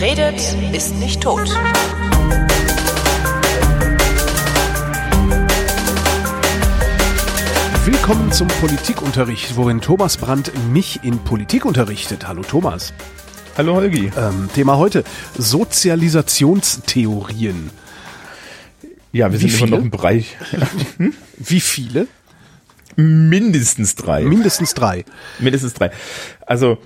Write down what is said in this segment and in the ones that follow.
Wer redet, ist nicht tot. Willkommen zum Politikunterricht, worin Thomas Brandt mich in Politik unterrichtet. Hallo Thomas. Hallo Holgi. Ähm, Thema heute: Sozialisationstheorien. Ja, wir Wie sind immer viele? noch im Bereich Wie viele? mindestens drei. Mindestens drei. mindestens drei. Also,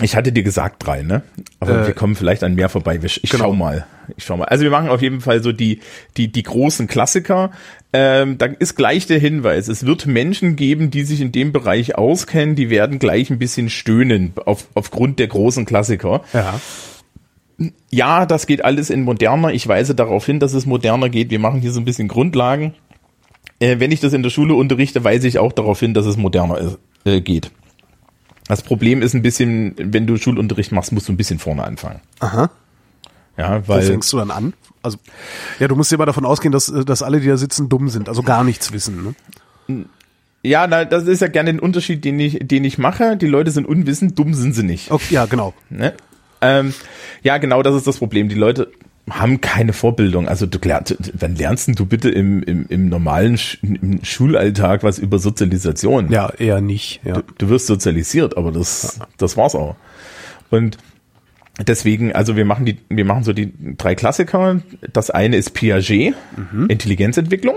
ich hatte dir gesagt drei, ne? Aber Äh, wir kommen vielleicht an mehr vorbei. Ich genau. schau mal. Ich schau mal. Also wir machen auf jeden Fall so die, die, die großen Klassiker. Ähm, da ist gleich der Hinweis. Es wird Menschen geben, die sich in dem Bereich auskennen, die werden gleich ein bisschen stöhnen auf, aufgrund der großen Klassiker. Ja. Ja, das geht alles in moderner. Ich weise darauf hin, dass es moderner geht. Wir machen hier so ein bisschen Grundlagen. Äh, wenn ich das in der Schule unterrichte, weise ich auch darauf hin, dass es moderner ist, äh, geht. Das Problem ist ein bisschen, wenn du Schulunterricht machst, musst du ein bisschen vorne anfangen. Aha. Ja, Wo weil fängst du dann an? Also, ja, du musst dir mal davon ausgehen, dass, äh, dass alle, die da sitzen, dumm sind, also gar nichts wissen. Ne? ja, na, das ist ja gerne ein Unterschied, den ich, den ich mache. Die Leute sind unwissend, dumm sind sie nicht. Okay, ja, genau. Ne? Ähm, ja, genau, das ist das Problem. Die Leute haben keine Vorbildung. Also du lernst, wann lernst du bitte im, im, im normalen Sch im Schulalltag was über Sozialisation? Ja, eher nicht. Ja. Du wirst sozialisiert, aber das, das war's auch. Und deswegen, also wir machen die, wir machen so die drei Klassiker. Das eine ist Piaget, Intelligenzentwicklung.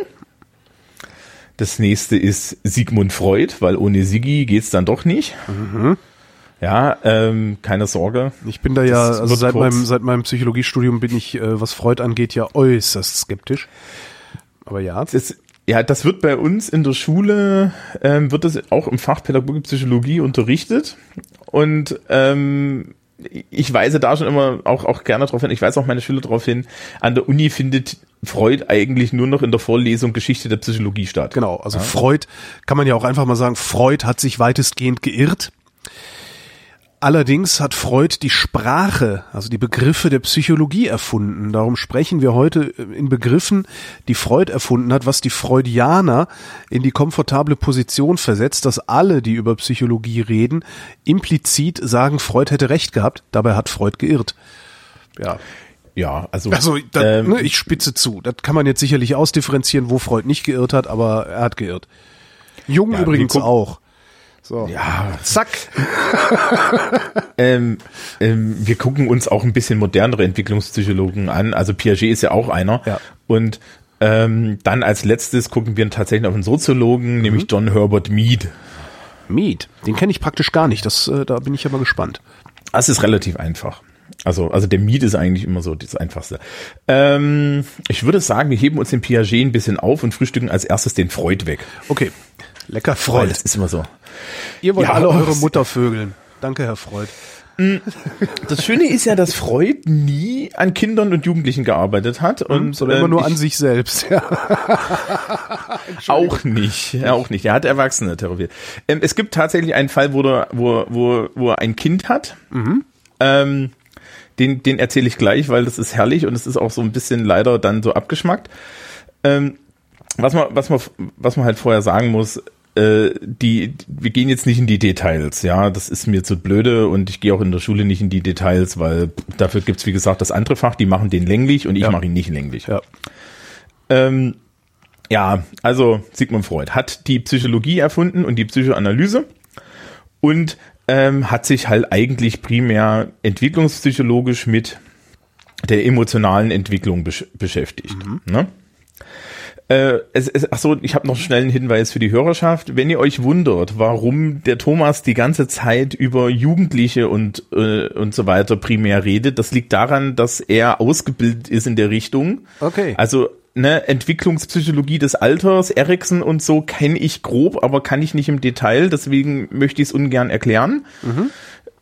Das nächste ist Sigmund Freud, weil ohne Sigi geht's dann doch nicht. Ja, ähm, keine Sorge. Ich bin da ja, Das also seit kurz. meinem, seit meinem Psychologiestudium bin ich, äh, was Freud angeht, ja äußerst skeptisch. Aber ja. Das, ja, das wird bei uns in der Schule, ähm, wird das auch im Fach Pädagogik Psychologie unterrichtet. Und ähm, ich weise da schon immer auch, auch gerne darauf hin, ich weise auch meine Schüler darauf hin, an der Uni findet Freud eigentlich nur noch in der Vorlesung Geschichte der Psychologie statt. Genau, also Freud, kann man ja auch einfach mal sagen, Freud hat sich weitestgehend geirrt. Allerdings hat Freud die Sprache, also die Begriffe der Psychologie erfunden. Darum sprechen wir heute in Begriffen, die Freud erfunden hat, was die Freudianer in die komfortable Position versetzt, dass alle, die über Psychologie reden, implizit sagen, Freud hätte recht gehabt. Dabei hat Freud geirrt. Ja, Ja, also, also da, ähm, ne, ich spitze zu. Das kann man jetzt sicherlich ausdifferenzieren, wo Freud nicht geirrt hat, aber er hat geirrt. Jung Ja, übrigens auch. So. ja, Zack. ähm, ähm, wir gucken uns auch ein bisschen modernere Entwicklungspsychologen an. Also Piaget ist ja auch einer. Ja. Und ähm, dann als letztes gucken wir tatsächlich auf einen Soziologen, nämlich John Herbert Mead. Mead. Den kenne ich praktisch gar nicht. Das, äh, da bin ich aber gespannt. Das ist relativ einfach. Also, also der Mead ist eigentlich immer so das Einfachste. Ähm, ich würde sagen, wir heben uns den Piaget ein bisschen auf und frühstücken als erstes den Freud weg. Okay. Lecker Freud. das ist immer so. Ihr wollt Ja, alle eure Mutter vögeln. Danke, Herr Freud. Das Schöne ist ja, dass Freud nie an Kindern und Jugendlichen gearbeitet hat und Sondern immer nur ich- an sich selbst. Ja. Auch nicht, ja, auch nicht. Er hat Erwachsene therapiert. Ähm, es gibt tatsächlich einen Fall, wo, der, wo, wo, wo er ein Kind hat. Ähm, den, den erzähle ich gleich, weil das ist herrlich und es ist auch so ein bisschen leider dann so abgeschmackt. Ähm, was man, was man, was man halt vorher sagen muss, äh, die, wir gehen jetzt nicht in die Details, ja, das ist mir zu blöde und ich gehe auch in der Schule nicht in die Details, weil dafür gibt's wie gesagt das andere Fach, die machen den länglich und ich Ja. mache ihn nicht länglich. ja. Ähm, ja, also Sigmund Freud hat die Psychologie erfunden und die Psychoanalyse und ähm, hat sich halt eigentlich primär entwicklungspsychologisch mit der emotionalen Entwicklung besch beschäftigt. Ne? Äh, es, es, ach so, ich habe noch schnell einen Hinweis für die Hörerschaft. Wenn ihr euch wundert, warum der Thomas die ganze Zeit über Jugendliche und, äh, und so weiter primär redet, das liegt daran, dass er ausgebildet ist in der Richtung. Okay. Also ne, Entwicklungspsychologie des Alters, Erikson und so kenne ich grob, aber kann ich nicht im Detail. Deswegen möchte ich es ungern erklären.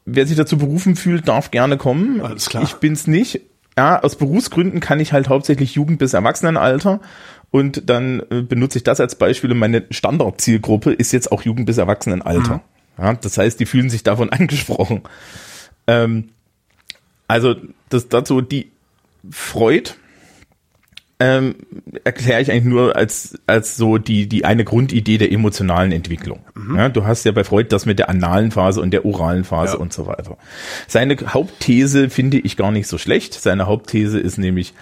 Wer sich dazu berufen fühlt, darf gerne kommen. Alles klar. Ich bin's nicht. Ja, aus Berufsgründen kann ich halt hauptsächlich Jugend- bis Erwachsenenalter. Und dann äh, benutze ich das als Beispiel. Und meine Standardzielgruppe ist jetzt auch Jugend- bis Erwachsenenalter. Ja, das heißt, die fühlen sich davon angesprochen. Ähm, also das dazu die Freud ähm, erkläre ich eigentlich nur als, als so die, die eine Grundidee der emotionalen Entwicklung. Mhm. Ja, du hast ja bei Freud das mit der analen Phase und der oralen Phase ja. und so weiter. Seine Hauptthese finde ich gar nicht so schlecht. Seine Hauptthese ist nämlich,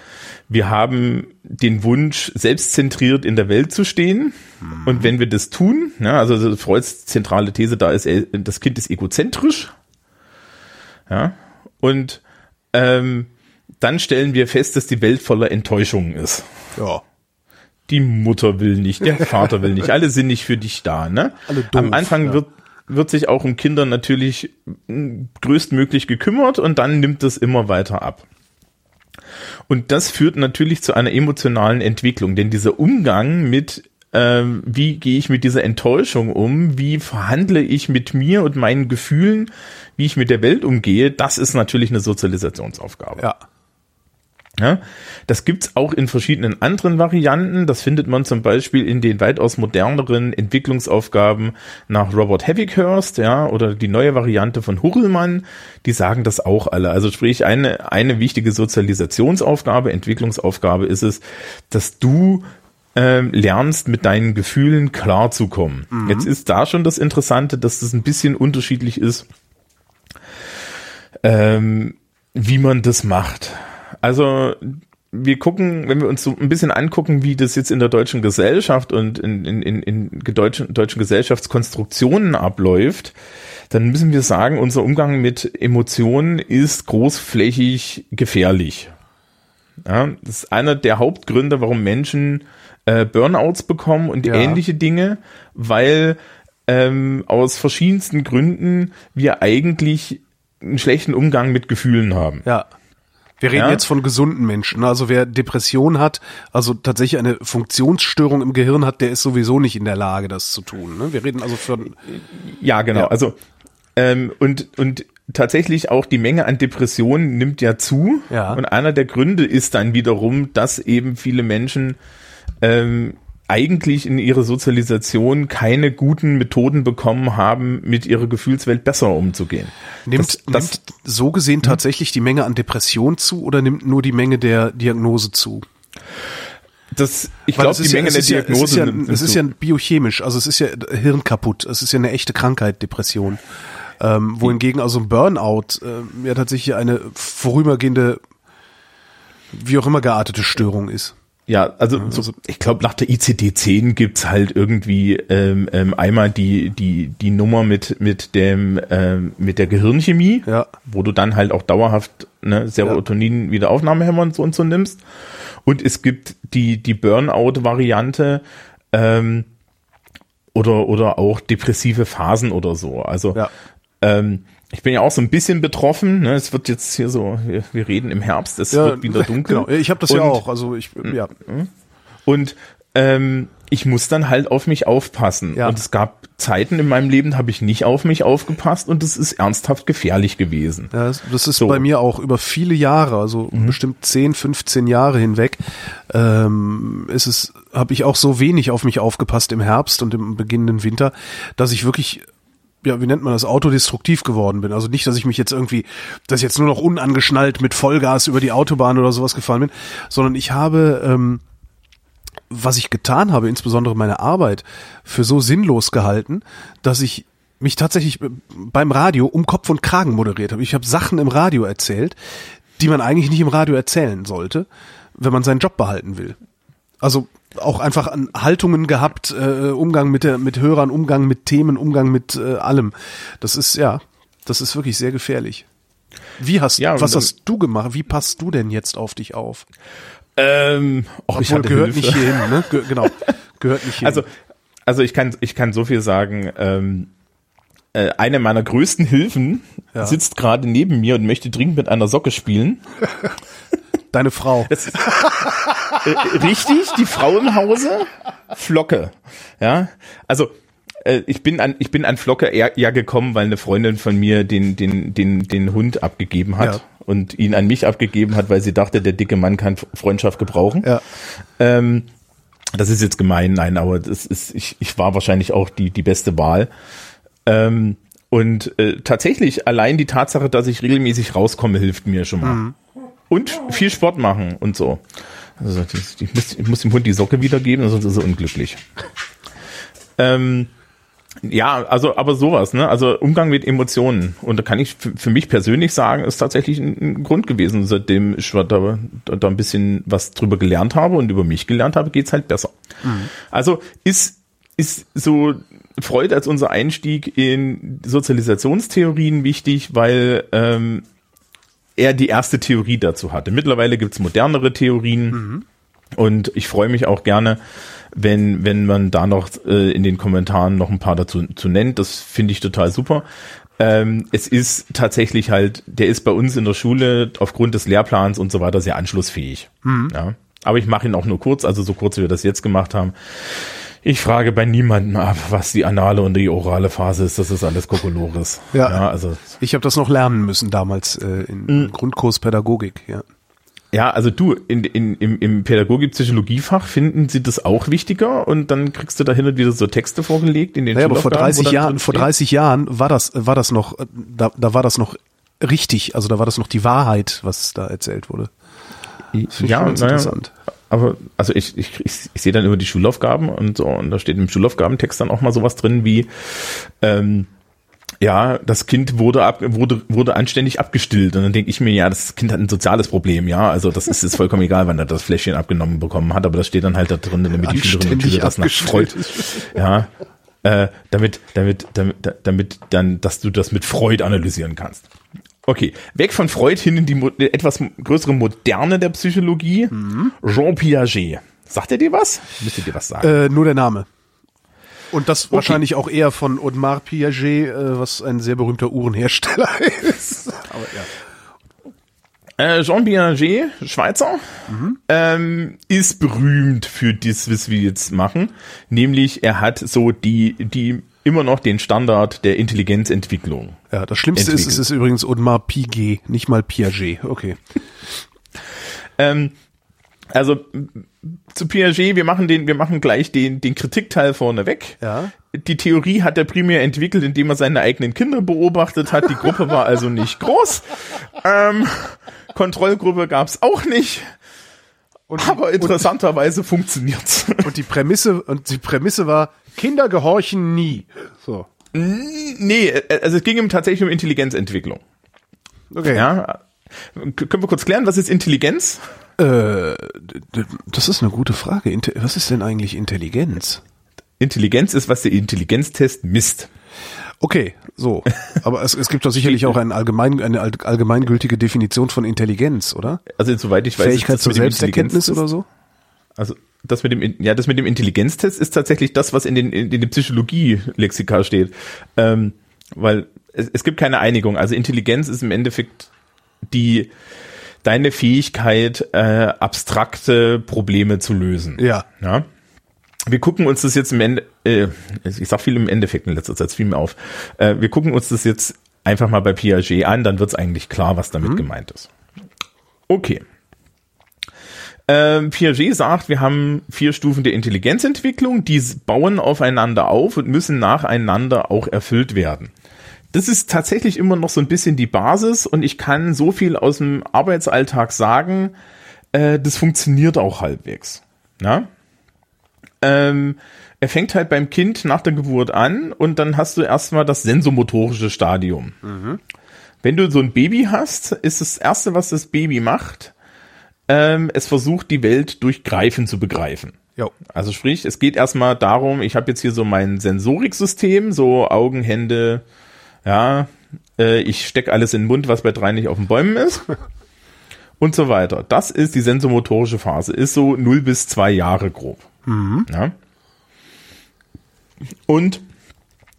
wir haben den Wunsch, selbstzentriert in der Welt zu stehen. Mhm. Und wenn wir das tun, ja, also Freuds zentrale These da ist, das Kind ist egozentrisch. Ja, und ähm, dann stellen wir fest, dass die Welt voller Enttäuschungen ist. Ja. Die Mutter will nicht, der Vater will nicht, alle sind nicht für dich da. Ne? Alle doof, Am Anfang ja. wird wird sich auch um Kinder natürlich größtmöglich gekümmert und dann nimmt es immer weiter ab. Und das führt natürlich zu einer emotionalen Entwicklung, denn dieser Umgang mit ähm, wie gehe ich mit dieser Enttäuschung um, wie verhandle ich mit mir und meinen Gefühlen, wie ich mit der Welt umgehe, das ist natürlich eine Sozialisationsaufgabe. Ja. Ja, das gibt's auch in verschiedenen anderen Varianten. Das findet man zum Beispiel in den weitaus moderneren Entwicklungsaufgaben nach Robert Havikhurst, ja, oder die neue Variante von Hurlmann. Die sagen das auch alle. Also sprich, eine, eine wichtige Sozialisationsaufgabe, Entwicklungsaufgabe ist es, dass du ähm, lernst, mit deinen Gefühlen klarzukommen. Mhm. Jetzt ist da schon das Interessante, dass das ein bisschen unterschiedlich ist, ähm, wie man das macht. Also wir gucken, wenn wir uns so ein bisschen angucken, wie das jetzt in der deutschen Gesellschaft und in, in, in, in deutschen, deutschen Gesellschaftskonstruktionen abläuft, dann müssen wir sagen, unser Umgang mit Emotionen ist großflächig gefährlich. Ja, das ist einer der Hauptgründe, warum Menschen äh, Burnouts bekommen und Ja. ähnliche Dinge, weil ähm, aus verschiedensten Gründen wir eigentlich einen schlechten Umgang mit Gefühlen haben. Ja. Wir reden Ja? jetzt von gesunden Menschen. Also wer Depression hat, also tatsächlich eine Funktionsstörung im Gehirn hat, der ist sowieso nicht in der Lage, das zu tun. Ne? Wir reden also von Ja, genau. Ja. Also ähm, und und tatsächlich auch die Menge an Depressionen nimmt ja zu. Ja. Und einer der Gründe ist dann wiederum, dass eben viele Menschen ähm, eigentlich in ihrer Sozialisation keine guten Methoden bekommen haben, mit ihrer Gefühlswelt besser umzugehen. nimmt, das, das, nimmt so gesehen tatsächlich die Menge an Depression zu oder nimmt nur die Menge der Diagnose zu? das, ich glaube, die ist ja- Menge der Diagnose Es ist ja, nimmt es ist ja biochemisch, also es ist ja Hirn kaputt. Es ist ja eine echte Krankheit, Depression. Ähm, wohingegen also ein Burnout äh, ja tatsächlich eine vorübergehende, wie auch immer geartete Störung ist. Ja, also, so, ich glaube, nach der ICD-10 gibt's halt irgendwie ähm, ähm, einmal die die die Nummer mit mit dem ähm, mit der Gehirnchemie, Ja. wo du dann halt auch dauerhaft ne, Serotonin wieder Aufnahmehämmer und so und so nimmst. Und es gibt die die Burnout-Variante ähm, oder oder auch depressive Phasen oder so. Also Ja. ähm, ich bin ja auch so ein bisschen betroffen. Ne? Es wird jetzt hier so, wir, wir reden im Herbst, es wird wieder dunkel. Genau. Ich habe das ja Und- auch. Also ich, ja. Und ähm, ich muss dann halt auf mich aufpassen. Ja. Und es gab Zeiten in meinem Leben, da habe ich nicht auf mich aufgepasst und es ist ernsthaft gefährlich gewesen. Ja, das- ist So. bei mir auch über viele Jahre, also bestimmt 10, 15 Jahre hinweg, ähm, ist es, habe ich auch so wenig auf mich aufgepasst im Herbst und im beginnenden Winter, dass ich wirklich ja, wie nennt man das, autodestruktiv geworden bin. Also nicht, dass ich mich jetzt irgendwie, dass ich jetzt nur noch unangeschnallt mit Vollgas über die Autobahn oder sowas gefahren bin, sondern ich habe, ähm, was ich getan habe, insbesondere meine Arbeit, für so sinnlos gehalten, dass ich mich tatsächlich beim Radio um Kopf und Kragen moderiert habe. Ich habe Sachen im Radio erzählt, die man eigentlich nicht im Radio erzählen sollte, wenn man seinen Job behalten will. Also auch einfach an Haltungen gehabt, äh, Umgang mit der mit Hörern, Umgang mit Themen, Umgang mit äh, allem. Das ist ja, das ist wirklich sehr gefährlich. Wie hast Ja, was und- hast du gemacht? Wie passt du denn jetzt auf dich auf? Ähm, och, ich Obwohl hatte gehört Hilfe. nicht hierhin, ne? Ge genau, gehört nicht hierhin. Also, also ich kann, ich kann so viel sagen. Ähm, äh, eine meiner größten Hilfen Ja. sitzt gerade neben mir und möchte dringend mit einer Socke spielen. deine Frau. Äh, richtig, die Frau im Hause, Flocke. Ja, also äh, ich bin an ich bin an Flocke eher, ja gekommen, weil eine Freundin von mir den den den den Hund abgegeben hat Ja. und ihn an mich abgegeben hat, weil sie dachte, der dicke Mann kann Freundschaft gebrauchen. Ja. Ähm, das ist jetzt gemein, nein, aber das ist ich ich war wahrscheinlich auch die die beste Wahl. Ähm, und äh, tatsächlich allein die Tatsache, dass ich regelmäßig rauskomme, hilft mir schon mal. Und viel Sport machen und so. Also ich, muss, ich muss dem Hund die Socke wiedergeben, sonst ist er unglücklich. Ähm, ja, also aber sowas, ne? Also Umgang mit Emotionen. Und da kann ich für mich persönlich sagen, ist tatsächlich ein, ein Grund gewesen, seitdem ich da, da ein bisschen was drüber gelernt habe und über mich gelernt habe, geht's halt besser. Mhm. Also ist ist so Freud als unser Einstieg in Sozialisationstheorien wichtig, weil ähm, er die erste Theorie dazu hatte. Mittlerweile gibt's modernere Theorien mhm. und ich freue mich auch gerne, wenn, wenn man da noch äh, in den Kommentaren noch ein paar dazu zu nennt. Das finde ich total super. Ähm, es ist tatsächlich halt, der ist bei uns in der Schule aufgrund des Lehrplans und so weiter sehr anschlussfähig. Mhm. Ja. Aber ich mache ihn auch nur kurz, also so kurz wie wir das jetzt gemacht haben. Ich frage bei niemandem ab, was die anale und die orale Phase ist. Das ist alles Kokolores. Ja, ja also ich habe das noch lernen müssen damals äh, in mhm. Grundkurs Pädagogik. Ja. Ja, also du, in, in, im, im Pädagogik-Psychologiefach finden sie das auch wichtiger und dann kriegst du dahinter wieder so Texte vorgelegt in den Ja, aber vor 30 Jahren, vor 30 Jahren war das, war das noch, da, da war das noch richtig, also da war das noch die Wahrheit, was da erzählt wurde. Ja, interessant. Aber also ich, ich, ich, ich sehe dann über die Schulaufgaben und so, und da steht im Schulaufgabentext dann auch mal sowas drin wie ähm, ja, das Kind wurde ab, wurde, wurde anständig abgestillt. Und dann denke ich mir, ja, das Kind hat ein soziales Problem, ja. Also das ist, ist vollkommen egal, wann er das Fläschchen abgenommen bekommen hat, aber das steht dann halt da drin, damit die Schülerinnen und Schüler das nach Freud. Ja. Äh, damit, damit, damit, damit dann, dass du das mit Freud analysieren kannst. Okay, weg von Freud hin in die etwas größere Moderne der Psychologie. Mhm. Jean Piaget. Sagt er dir was? Müsste dir was sagen? Äh, nur der Name. Und das okay. wahrscheinlich auch eher von Audemars Piaget, äh, was ein sehr berühmter Uhrenhersteller ist. Aber ja. Äh, Jean Piaget, Schweizer, mhm. ähm, ist berühmt für das, was wir jetzt machen. Nämlich, er hat so die, die immer noch den Standard der Intelligenzentwicklung. Ja, das Schlimmste entwickelt. ist, es ist übrigens Audemars Piguet, nicht mal Piaget. Okay. ähm, also zu Piaget, wir machen den, wir machen gleich den, den Kritikteil vorne weg. Ja. Die Theorie hat er primär entwickelt, indem er seine eigenen Kinder beobachtet hat. Die Gruppe war also nicht groß. Ähm, Kontrollgruppe gab's auch nicht. Und, aber interessanterweise und, funktioniert's. Und die Prämisse, und die Prämisse war, Kinder gehorchen nie. So. Nee, also es ging ihm tatsächlich um Intelligenzentwicklung. Okay. Ja. Können wir kurz klären, was ist Intelligenz? Äh, das ist eine gute Frage. Was ist denn eigentlich Intelligenz? Intelligenz ist, was der Intelligenztest misst. Okay, so. Aber es, es gibt doch sicherlich auch ein allgemein, eine allgemeingültige Definition von Intelligenz, oder? Also insoweit ich weiß, Fähigkeit zur Selbsterkenntnis oder so? Also das mit dem, ja, das mit dem Intelligenztest ist tatsächlich das, was in den, in den Psychologie-Lexika steht. Ähm, weil es, es gibt keine Einigung. Also Intelligenz ist im Endeffekt die, deine Fähigkeit, äh, abstrakte Probleme zu lösen. Ja. ja? Wir gucken uns das jetzt im Ende, äh, ich sag viel im Endeffekt in letzter Zeit, fiel mir auf. Äh, wir gucken uns das jetzt einfach mal bei Piaget an, dann wird es eigentlich klar, was damit mhm. gemeint ist. Okay. Ähm, Piaget sagt, wir haben vier Stufen der Intelligenzentwicklung, die bauen aufeinander auf und müssen nacheinander auch erfüllt werden das ist tatsächlich immer noch so ein bisschen die Basis und ich kann so viel aus dem Arbeitsalltag sagen, äh, das funktioniert auch halbwegs. Ja? Ähm, er fängt halt beim Kind nach der Geburt an und dann hast du erstmal das sensomotorische Stadium. Mhm. Wenn du so ein Baby hast, ist das erste, was das Baby macht, ähm, es versucht die Welt durch Greifen zu begreifen. Jo. Also sprich, es geht erstmal darum, ich habe jetzt hier so mein Sensoriksystem, so Augen, Hände, ja, äh, ich stecke alles in den Mund, was bei drei nicht auf den Bäumen ist. und so weiter. Das ist die sensomotorische Phase, ist so 0 bis 2 Jahre grob. Mhm. Ja. Und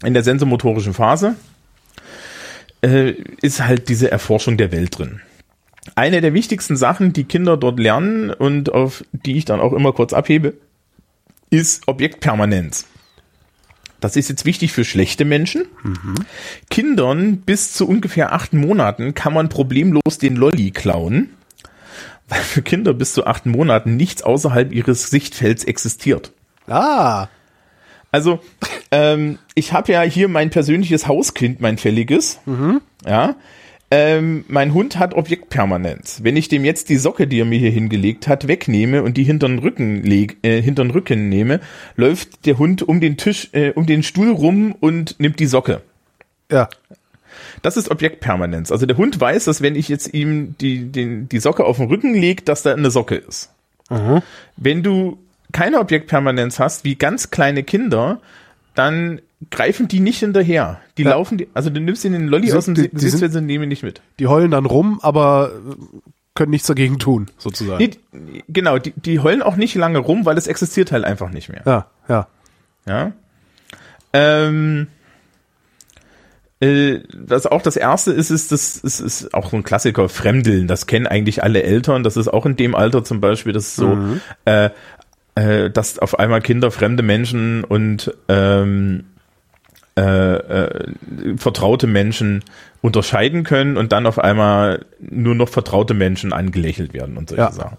in der sensomotorischen Phase äh, ist halt diese Erforschung der Welt drin. Eine der wichtigsten Sachen, die Kinder dort lernen und auf die ich dann auch immer kurz abhebe, ist Objektpermanenz. Das ist jetzt wichtig für schlechte Menschen. Mhm. Kindern bis zu ungefähr acht Monaten kann man problemlos den Lolli klauen, weil für Kinder bis zu acht Monaten nichts außerhalb ihres Sichtfelds existiert. Ah. Also, ähm, ich habe ja hier mein persönliches Hauskind, mein fälliges. Mhm. Ja. Ähm, mein Hund hat Objektpermanenz. Wenn ich dem jetzt die Socke, die er mir hier hingelegt hat, wegnehme und die hinter den Rücken leg, äh, hinter den Rücken nehme, läuft der Hund um den Tisch, äh, um den Stuhl rum und nimmt die Socke. Ja. Das ist Objektpermanenz. Also der Hund weiß, dass wenn ich jetzt ihm die, den, die Socke auf den Rücken lege, dass da eine Socke ist. Wenn du keine Objektpermanenz hast, wie ganz kleine Kinder, dann greifen die nicht hinterher. Die Ja. laufen, die, also du nimmst ihnen den Lolli aus dem die- die Sitz, sind- sie nehmen ihn nicht mit. Die heulen dann rum, aber äh, können nichts dagegen tun, sozusagen. Nee, genau, die, die heulen auch nicht lange rum, weil es existiert halt einfach nicht mehr. Ja, ja. Ja. Ähm, äh, was auch das erste ist, ist, das ist, ist auch so ein Klassiker, Fremdeln. Das kennen eigentlich alle Eltern. Das ist auch in dem Alter zum Beispiel, das ist so, äh, äh, dass auf einmal Kinder fremde Menschen und ähm, äh, äh, vertraute Menschen unterscheiden können und dann auf einmal nur noch vertraute Menschen angelächelt werden und solche Ja. Sachen.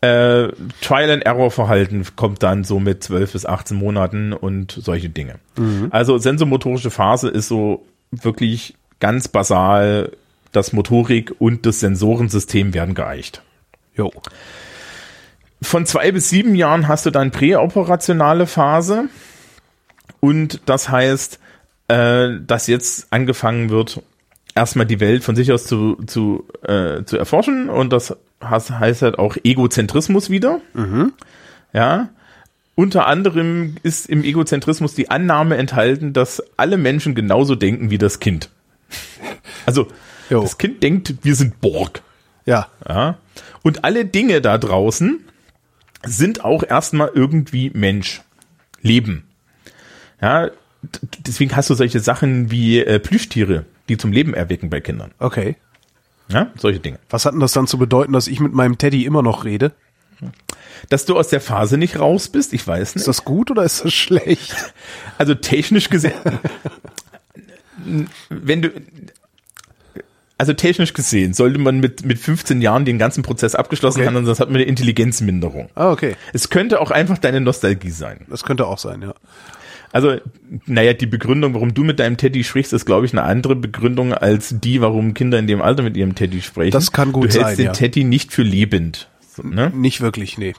Äh, Trial-and-Error-Verhalten kommt dann so mit 12 bis 18 Monaten und solche Dinge. Also sensomotorische Phase ist so wirklich ganz basal, das Motorik und das Sensorensystem werden geeicht. Jo. Von zwei bis sieben Jahren hast du dann präoperationale Phase. Und das heißt, äh, dass jetzt angefangen wird, erstmal die Welt von sich aus zu, zu, äh, zu erforschen. Und das heißt halt auch Egozentrismus wieder. Ja. Unter anderem ist im Egozentrismus die Annahme enthalten, dass alle Menschen genauso denken wie das Kind. Also, Jo. das Kind denkt, wir sind Borg. Ja. Ja. Und alle Dinge da draußen sind auch erstmal irgendwie Mensch. Leben. Ja. Deswegen hast du solche Sachen wie äh, Plüschtiere, die zum Leben erwecken bei Kindern. Okay. Ja, solche Dinge. Was hat denn das dann zu bedeuten, dass ich mit meinem Teddy immer noch rede? Dass du aus der Phase nicht raus bist, ich weiß Ist nicht. das gut oder ist das schlecht? Also technisch gesehen, wenn du, also technisch gesehen, sollte man mit, mit 15 Jahren den ganzen Prozess abgeschlossen Okay. haben, sonst hat man eine Intelligenzminderung. Ah, okay. Es könnte auch einfach deine Nostalgie sein. Das könnte auch sein, ja. Also, naja, die Begründung, warum du mit deinem Teddy sprichst, ist, glaube ich, eine andere Begründung als die, warum Kinder in dem Alter mit ihrem Teddy sprechen. Das kann gut du hältst sein, den ja. Teddy nicht für lebend, so, ne? Nicht wirklich, nee.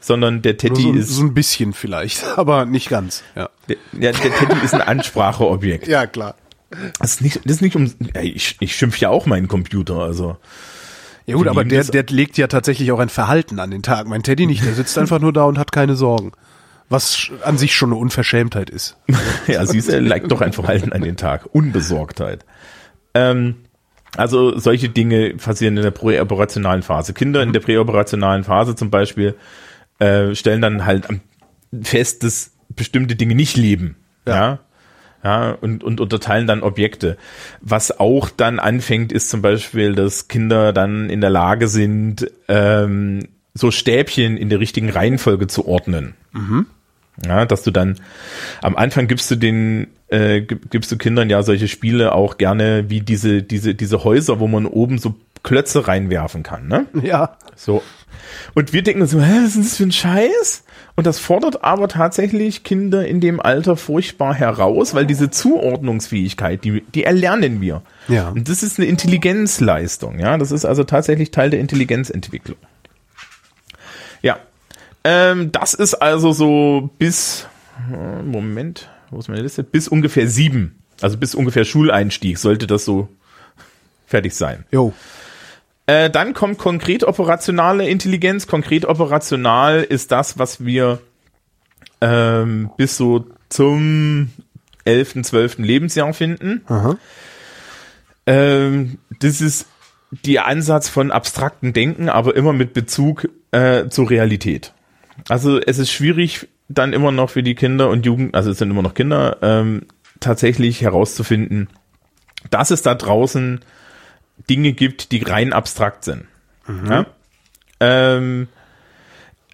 sondern der Teddy so, ist, so ein bisschen vielleicht, aber nicht ganz. Ja, der, ja, der Teddy ist ein Anspracheobjekt. ja klar. Das ist nicht, das ist nicht um, ich, ich schimpf ja auch meinen Computer, also. Ja gut, aber der, der legt ja tatsächlich auch ein Verhalten an den Tag. Mein Teddy nicht, der sitzt einfach nur da und hat keine Sorgen. Was an sich schon eine Unverschämtheit ist. ja, siehst du, legt doch ein Verhalten an den Tag. Unbesorgtheit. Ähm, also solche Dinge passieren in der präoperationalen Phase. Kinder in der präoperationalen Phase zum Beispiel äh, stellen dann halt fest, dass bestimmte Dinge nicht leben. Ja. Ja. Ja. und, und unterteilen dann Objekte. Was auch dann anfängt, ist zum Beispiel, dass Kinder dann in der Lage sind, ähm, so Stäbchen in der richtigen Reihenfolge zu ordnen. Ja, dass du dann am Anfang gibst du den äh, gib- gibst du Kindern ja solche Spiele auch gerne wie diese diese diese Häuser, wo man oben so Klötze reinwerfen kann, ne? Ja. So. Und wir denken so, hä, was ist denn das für ein Scheiß? Und das fordert aber tatsächlich Kinder in dem Alter furchtbar heraus, weil diese Zuordnungsfähigkeit, die, die erlernen wir. Ja. Und das ist eine Intelligenzleistung, ja. Das ist also tatsächlich Teil der Intelligenzentwicklung. Ja. Ähm, das ist also so bis, äh, Moment, wo ist meine Liste? Bis ungefähr sieben. Also bis ungefähr Schuleinstieg sollte das so fertig sein. Jo. Äh, dann kommt konkret operationale Intelligenz. Konkret operational ist das, was wir ähm, bis so zum 11., 12. Lebensjahr finden. Ähm, das ist der Ansatz von abstrakten Denken, aber immer mit Bezug äh, zur Realität. Also es ist schwierig, dann immer noch für die Kinder und Jugend, also es sind immer noch Kinder, ähm, tatsächlich herauszufinden, dass es da draußen Dinge gibt, die rein abstrakt sind. Ja? Ähm,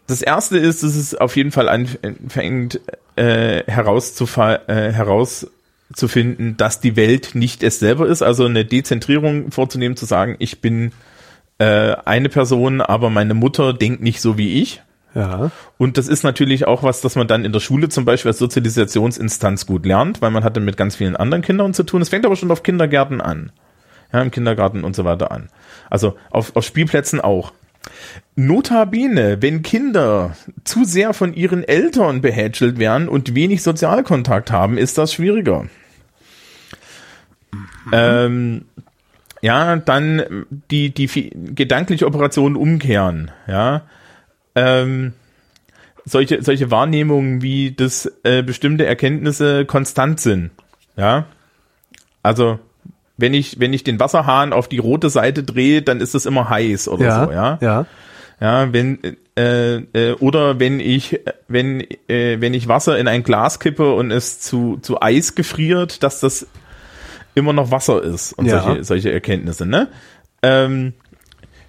das erste ist, dass es auf jeden Fall anfängt äh, herauszufa- äh, herauszufinden, dass die Welt nicht es selber ist, also eine Dezentrierung vorzunehmen, zu sagen, ich bin äh, eine Person, aber meine Mutter denkt nicht so wie ich. Ja. Und das ist natürlich auch was, das man dann in der Schule zum Beispiel als Sozialisationsinstanz gut lernt, weil man hatte mit ganz vielen anderen Kindern zu tun. Es fängt aber schon auf Kindergärten an. Ja, im Kindergarten und so weiter an. Also auf, auf Spielplätzen auch. Notabene, wenn Kinder zu sehr von ihren Eltern behätschelt werden und wenig Sozialkontakt haben, ist das schwieriger. Mhm. Ähm, ja, dann die, die gedankliche Operation umkehren, ja. Ähm, solche, solche Wahrnehmungen wie, dass äh, bestimmte Erkenntnisse konstant sind, ja. Also, wenn ich, wenn ich den Wasserhahn auf die rote Seite drehe, dann ist es immer heiß oder ja, so, ja. Ja. Ja, wenn äh, äh, oder wenn ich wenn äh, wenn ich Wasser in ein Glas kippe und es zu zu Eis gefriert, dass das immer noch Wasser ist und Ja. solche solche Erkenntnisse, ne? Ähm,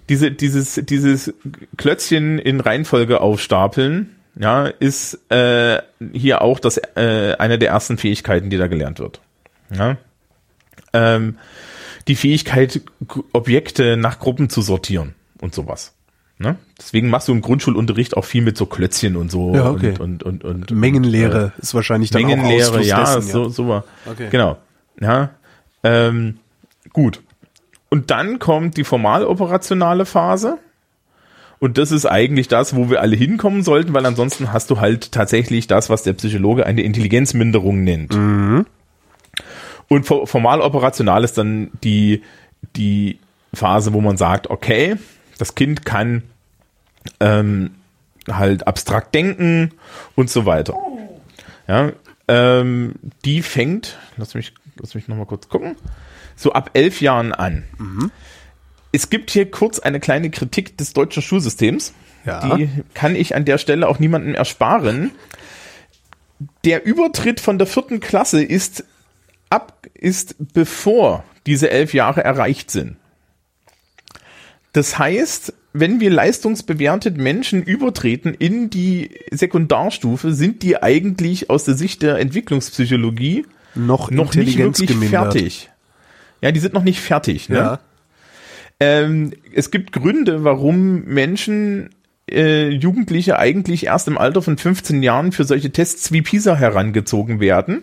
diese dieses dieses Klötzchen in Reihenfolge aufstapeln, ja, ist äh, hier auch das äh, eine der ersten Fähigkeiten, die da gelernt wird. Ja. Ähm, die Fähigkeit, Objekte nach Gruppen zu sortieren und sowas. Ne? Deswegen machst du im Grundschulunterricht auch viel mit so Klötzchen und so Ja, okay. und, und, und, und Mengenlehre ist wahrscheinlich dann auch Mengenlehre, Ausfluss ja, dessen, so, so war. Okay. Genau. Ja. Ähm, gut. Und dann kommt die formal-operationale Phase. Und das ist eigentlich das, wo wir alle hinkommen sollten, weil ansonsten hast du halt tatsächlich das, was der Psychologe eine Intelligenzminderung nennt. Und for- formal-operational ist dann die, die Phase, wo man sagt, okay, das Kind kann ähm, halt abstrakt denken und so weiter. Ja, ähm, die fängt, lass mich, lass mich noch mal kurz gucken, so ab elf Jahren an. Es gibt hier kurz eine kleine Kritik des deutschen Schulsystems. Ja. Die kann ich an der Stelle auch niemandem ersparen. Der Übertritt von der vierten Klasse ist ab, ist bevor diese elf Jahre erreicht sind. Das heißt, wenn wir leistungsbewertet Menschen übertreten in die Sekundarstufe, sind die eigentlich aus der Sicht der Entwicklungspsychologie Noch, noch nicht wirklich gemindert. fertig. Ja, die sind noch nicht fertig. Ne? Ja. Ähm, es gibt Gründe, warum Menschen, äh, Jugendliche eigentlich erst im Alter von 15 Jahren für solche Tests wie PISA herangezogen werden.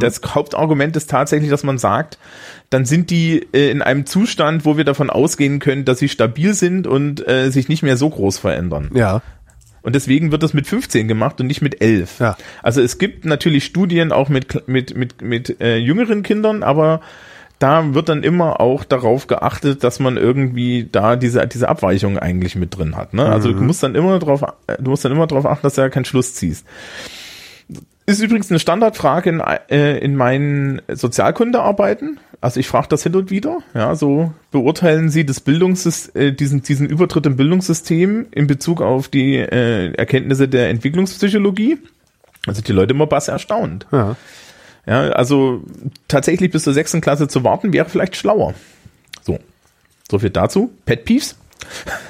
Das Hauptargument ist tatsächlich, dass man sagt, dann sind die äh, in einem Zustand, wo wir davon ausgehen können, dass sie stabil sind und äh, sich nicht mehr so groß verändern. Ja. Und deswegen wird das mit 15 gemacht und nicht mit 11. Ja. Also es gibt natürlich Studien auch mit, mit, mit, mit äh, jüngeren Kindern, aber da wird dann immer auch darauf geachtet, dass man irgendwie da diese, diese Abweichung eigentlich mit drin hat. Ne? Also du musst dann immer drauf, äh, du musst dann immer darauf achten, dass du ja keinen Schluss ziehst. Ist übrigens eine Standardfrage in, äh, in meinen Sozialkundearbeiten. Also ich frage das hin und wieder. Ja, so beurteilen Sie das Bildungssys äh, diesen diesen Übertritt im Bildungssystem in Bezug auf die äh, Erkenntnisse der Entwicklungspsychologie. Also die Leute immer bass erstaunt. Ja. Ja, also tatsächlich bis zur sechsten Klasse zu warten wäre vielleicht schlauer. So, so viel dazu. Pet Peeves.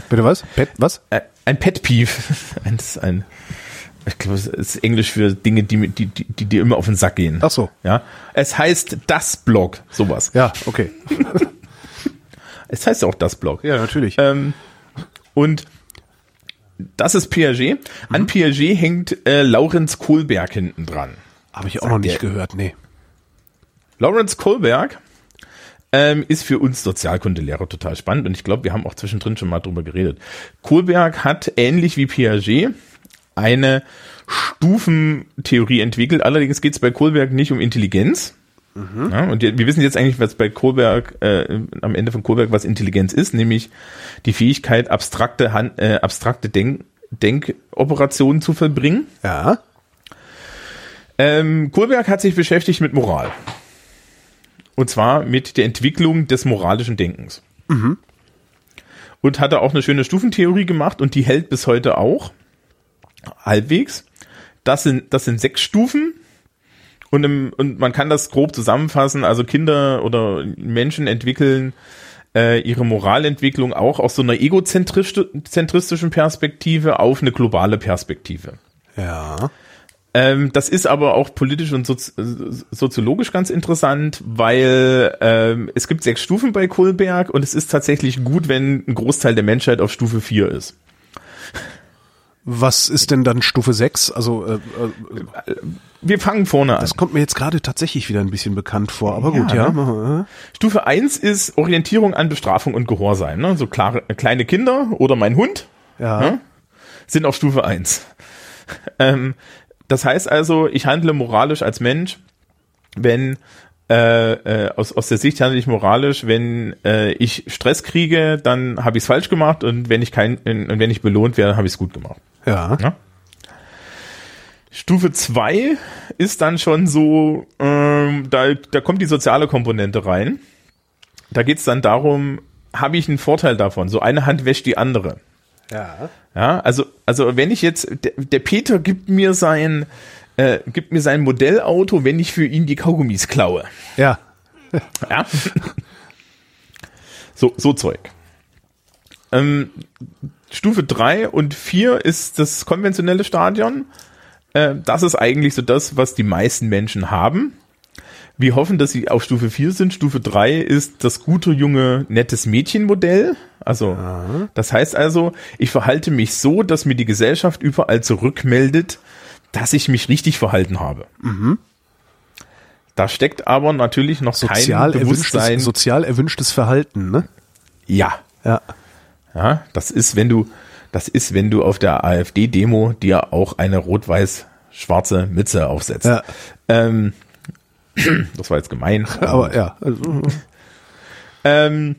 Bitte was? Pet, was? Ein Pet Peeve. ein, das ist ein ich glaube, es ist Englisch für Dinge, die, mir- die, die, die dir immer auf den Sack gehen. Ach so. Ja, es heißt das Blog, sowas. Ja, okay. Es heißt auch das Blog. Ja, natürlich. Ähm, und das ist Piaget. Mhm. An Piaget hängt äh, Laurenz Kohlberg hinten dran. Habe ich auch noch nicht der- gehört, nee. Lawrence Kohlberg ähm, ist für uns Sozialkundelehrer total spannend und ich glaube, wir haben auch zwischendrin schon mal drüber geredet. Kohlberg hat ähnlich wie Piaget eine Stufentheorie entwickelt. Allerdings geht es bei Kohlberg nicht um Intelligenz. Ja, und wir wissen jetzt eigentlich, was bei Kohlberg, äh, am Ende von Kohlberg, was Intelligenz ist, nämlich die Fähigkeit, abstrakte, Han äh, abstrakte Denk Denkoperationen zu vollbringen. Ja. Ähm, Kohlberg hat sich beschäftigt mit Moral. Und zwar mit der Entwicklung des moralischen Denkens. Und hat da auch eine schöne Stufentheorie gemacht und die hält bis heute auch. Halbwegs. Das sind, das sind sechs Stufen. Und, im, und man kann das grob zusammenfassen. Also Kinder oder Menschen entwickeln äh, ihre Moralentwicklung auch aus so einer egozentristischen Perspektive auf eine globale Perspektive. Ja. Ähm, das ist aber auch politisch und sozi soziologisch ganz interessant, weil ähm, es gibt sechs Stufen bei Kohlberg und es ist tatsächlich gut, wenn ein Großteil der Menschheit auf Stufe 4 ist. Was ist denn dann Stufe 6? Also äh, äh, Wir fangen vorne an. das kommt mir jetzt gerade tatsächlich wieder ein bisschen bekannt vor, aber gut, Ja, ja. ne? Stufe 1 ist Orientierung an Bestrafung und Gehorsam. Ne? So klare, kleine Kinder oder mein Hund Ja. Ja? sind auf Stufe 1. Ähm, das heißt also, ich handle moralisch als Mensch, wenn äh, äh, aus, aus der Sicht handle ich moralisch, wenn äh, ich Stress kriege, dann habe ich es falsch gemacht und wenn ich kein und wenn ich belohnt werde, habe ich es gut gemacht. ja. Ja? Stufe 2 ist dann schon so, ähm, da, da kommt die soziale Komponente rein. Da geht's dann darum, habe ich einen Vorteil davon? So eine Hand wäscht die andere. Ja. Ja, also, also wenn ich jetzt, der, der Peter gibt mir sein, äh, gibt mir sein Modellauto, wenn ich für ihn die Kaugummis klaue. Ja. Ja. so, so Zeug. Ähm, Stufe 3 und 4 ist das konventionelle Stadion. Äh, das ist eigentlich so das, was die meisten Menschen haben. Wir hoffen, dass sie auf Stufe 4 sind. Stufe 3 ist das gute, junge, nettes Mädchenmodell. Also, das heißt also, ich verhalte mich so, dass mir die Gesellschaft überall zurückmeldet, dass ich mich richtig verhalten habe. Da steckt aber natürlich noch Sozial kein Bewusstsein. erwünschtes, sozial erwünschtes Verhalten, ne? ja, Ja. ja, das ist, wenn du, das ist, wenn du auf der AfD-Demo dir auch eine rot-weiß-schwarze Mütze aufsetzt. Ja. Ähm, das war jetzt gemein. Aber ja. Also, Ähm,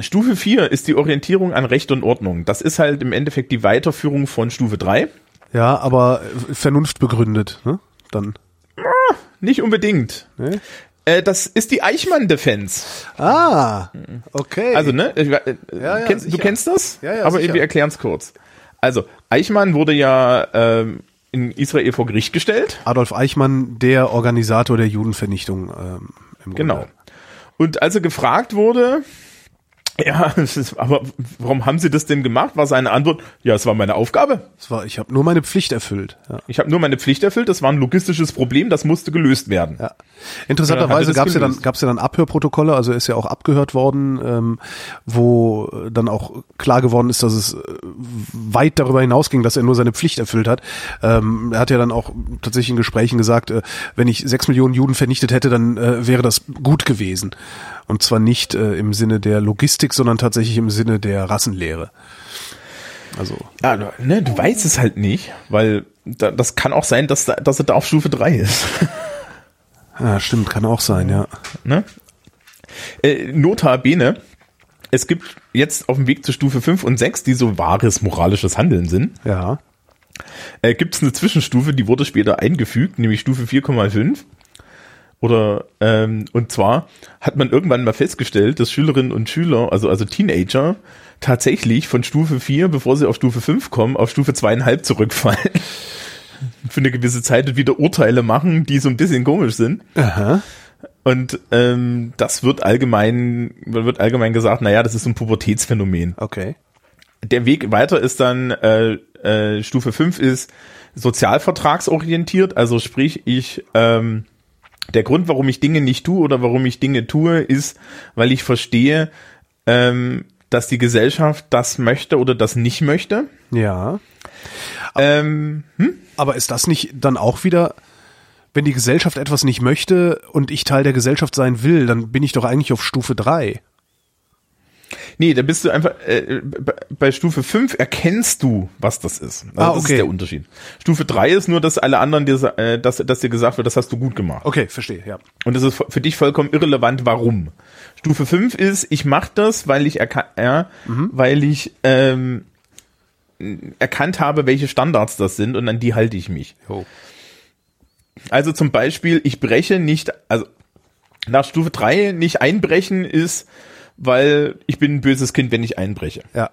Stufe 4 ist die Orientierung an Recht und Ordnung. Das ist halt im Endeffekt die Weiterführung von Stufe 3. ja, aber Vernunft begründet, ne? Dann. Nicht unbedingt. Ne? Äh, das ist die Eichmann-Defense. Ah, okay. Also, ne? Ich, äh, Ja, ja, kennst, du kennst das? Ja, ja, Aber sicher. wir erklären es kurz. Also, Eichmann wurde ja ähm, in Israel vor Gericht gestellt. Adolf Eichmann, der Organisator der Judenvernichtung. Ähm, im Genau. Grunde. Und als er gefragt wurde, ja, es ist, aber warum haben Sie das denn gemacht? War seine Antwort, ja, es war meine Aufgabe. Das war, ich habe nur meine Pflicht erfüllt. Ja. Ich habe nur meine Pflicht erfüllt, das war ein logistisches Problem, das musste gelöst werden. Ja. Interessanterweise er gab es ja dann gab's ja dann Abhörprotokolle, also er ist ja auch abgehört worden, ähm, wo dann auch klar geworden ist, dass es äh, weit darüber hinausging, dass er nur seine Pflicht erfüllt hat. Ähm, er hat ja dann auch tatsächlich in Gesprächen gesagt, äh, wenn ich sechs Millionen Juden vernichtet hätte, dann äh, wäre das gut gewesen. Und zwar nicht äh, im Sinne der Logistik, sondern tatsächlich im Sinne der Rassenlehre. Also Ja, du, ne, du weißt es halt nicht, weil da, das kann auch sein, dass, da, dass er da auf Stufe 3 ist. ja, stimmt, kann auch sein, ja. ne? äh, Notabene, es gibt jetzt auf dem Weg zu Stufe 5 und 6, die so wahres moralisches Handeln sind, Ja. äh, gibt es eine Zwischenstufe, die wurde später eingefügt, nämlich Stufe 4,5. Oder ähm, und zwar hat man irgendwann mal festgestellt, dass Schülerinnen und Schüler, also also Teenager, tatsächlich von Stufe 4, bevor sie auf Stufe 5 kommen, auf Stufe zweieinhalb zurückfallen. Für eine gewisse Zeit und wieder Urteile machen, die so ein bisschen komisch sind. Aha. Und ähm, das wird allgemein, wird allgemein gesagt, naja, das ist so ein Pubertätsphänomen. Okay. Der Weg weiter ist dann, äh, äh, Stufe 5 ist sozialvertragsorientiert, also sprich, ich, ähm, der Grund, warum ich Dinge nicht tue oder warum ich Dinge tue, ist, weil ich verstehe, ähm, dass die Gesellschaft das möchte oder das nicht möchte. Ja. Ähm, hm? Aber ist das nicht dann auch wieder, wenn die Gesellschaft etwas nicht möchte und ich Teil der Gesellschaft sein will, dann bin ich doch eigentlich auf Stufe 3. Nee, da bist du einfach, äh, bei- Stufe 5 erkennst du, was das ist. Also Ah, Das okay. ist der Unterschied. Stufe 3 ist nur, dass alle anderen dir, äh, dass, dass dir gesagt wird, das hast du gut gemacht. Okay, verstehe, ja. Und es ist für dich vollkommen irrelevant, warum. Stufe 5 ist, ich mache das, weil ich, erka ja, weil ich ähm, erkannt habe, welche Standards das sind und an die halte ich mich. Jo. Also zum Beispiel, ich breche nicht, also nach Stufe 3 nicht einbrechen ist, weil ich bin ein böses Kind, wenn ich einbreche. Ja.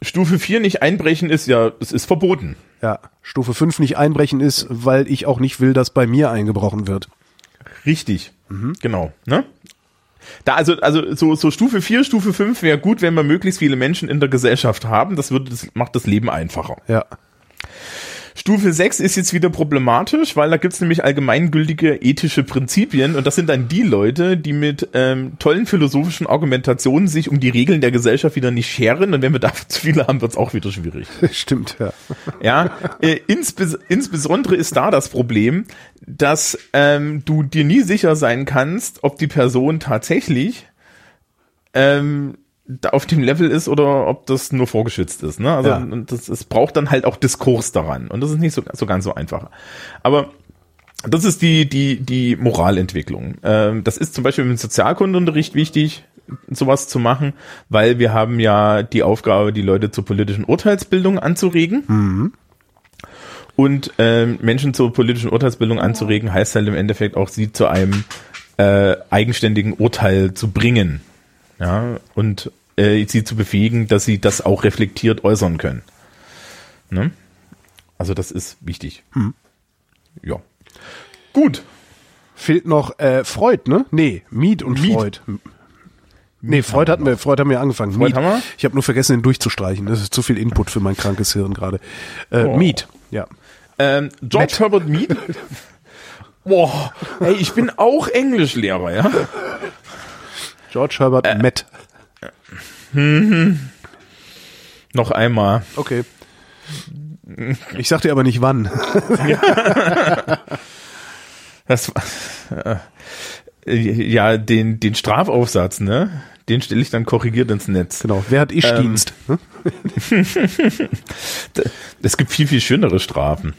Stufe 4 nicht einbrechen ist ja, es ist verboten. Ja. Stufe 5 nicht einbrechen ist, weil ich auch nicht will, dass bei mir eingebrochen wird. Richtig. Genau. Ne? Da also, also so, so Stufe 4, Stufe 5 wäre gut, wenn wir möglichst viele Menschen in der Gesellschaft haben. Das würde das macht das Leben einfacher. Ja. Stufe 6 ist jetzt wieder problematisch, weil da gibt's nämlich allgemeingültige ethische Prinzipien und das sind dann die Leute, die mit ähm, tollen philosophischen Argumentationen sich um die Regeln der Gesellschaft wieder nicht scheren und wenn wir dafür zu viele haben, wird's auch wieder schwierig. Stimmt, ja. Ja, äh, insbes insbesondere ist da das Problem, dass ähm, du dir nie sicher sein kannst, ob die Person tatsächlich ähm, da auf dem Level ist oder ob das nur vorgeschützt ist. Ne? Also Ja. das, es braucht dann halt auch Diskurs daran und das ist nicht so, so ganz so einfach. Aber das ist die die die Moralentwicklung. Ähm, das ist zum Beispiel im Sozialkundeunterricht wichtig, sowas zu machen, weil wir haben ja die Aufgabe, die Leute zur politischen Urteilsbildung anzuregen. Und ähm, Menschen zur politischen Urteilsbildung anzuregen, heißt halt im Endeffekt auch, sie zu einem äh, eigenständigen Urteil zu bringen. Ja, und äh, sie zu befähigen, dass sie das auch reflektiert äußern können. Ne? Also das ist wichtig. Ja. Gut. Fehlt noch äh, Freud, ne? Nee, Miet und Miet. Freud. Nee, Freud hatten wir, Freud haben wir angefangen. Freud Miet. haben wir? Ich habe nur vergessen, den durchzustreichen. Das ist zu viel Input für mein krankes Hirn gerade. Äh, Oh. Miet, ja. Ähm, George Herbert Mead. Boah, ey, ich bin auch Englischlehrer, ja. George Herbert Äh. Met. Noch einmal. Okay. Ich sag dir aber nicht wann. Das, äh, ja, den, den Strafaufsatz, ne? Den stelle ich dann korrigiert ins Netz. Genau. Wer hat Ich-Dienst? Ähm. Hm? Es gibt viel, viel schönere Strafen.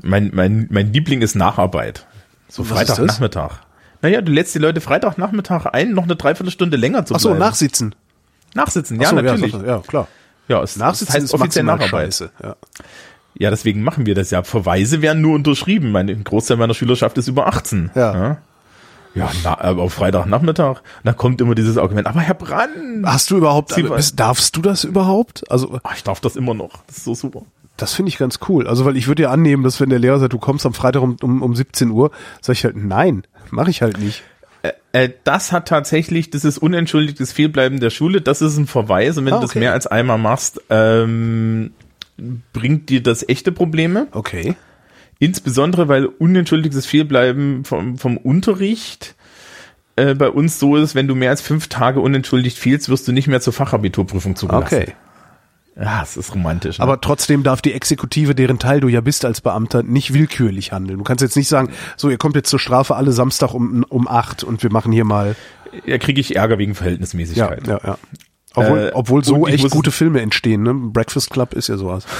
Mein, mein, mein Liebling ist Nacharbeit. So? Freitagnachmittag. Naja, du lädst die Leute Freitagnachmittag ein, noch eine Dreiviertelstunde länger zu Ach so, bleiben. nachsitzen. Nachsitzen, Ach ja, so, natürlich. Ja, ja, klar. Ja, es Nachsitzen heißt ist offiziell Nacharbeit. scheiße. Ja. Ja, deswegen machen wir das ja. Verweise werden nur unterschrieben. Mein ein Großteil meiner Schülerschaft ist über 18. Ja. Ja, ja na, aber auf Freitagnachmittag, da kommt immer dieses Argument, aber Herr Brand, Hast du überhaupt, Sie- bist, darfst du das überhaupt? Also, ach, ich darf das immer noch. Das ist so super. Das finde ich ganz cool. Also, weil ich würde ja annehmen, dass wenn der Lehrer sagt, du kommst am Freitag um, um, um 17 Uhr, sage ich halt, nein, mache ich halt nicht. Äh, das hat tatsächlich, das ist unentschuldigtes Fehlbleiben der Schule. Das ist ein Verweis. Und wenn Ah, du das okay. mehr als einmal machst, ähm, bringt dir das echte Probleme. Okay. Insbesondere, weil unentschuldigtes Fehlbleiben vom, vom Unterricht äh, bei uns so ist, wenn du mehr als fünf Tage unentschuldigt fehlst, wirst du nicht mehr zur Fachabiturprüfung zugelassen. Okay. Ja, es ist romantisch. Ne? Aber trotzdem darf die Exekutive, deren Teil du ja bist als Beamter, nicht willkürlich handeln. Du kannst jetzt nicht sagen, so, ihr kommt jetzt zur Strafe alle Samstag um, um acht und wir machen hier mal, ja, kriege ich Ärger wegen ja, Verhältnismäßigkeit. ja, ja. Obwohl, Äh, obwohl so echt gute Filme entstehen, ne? Breakfast Club ist ja sowas.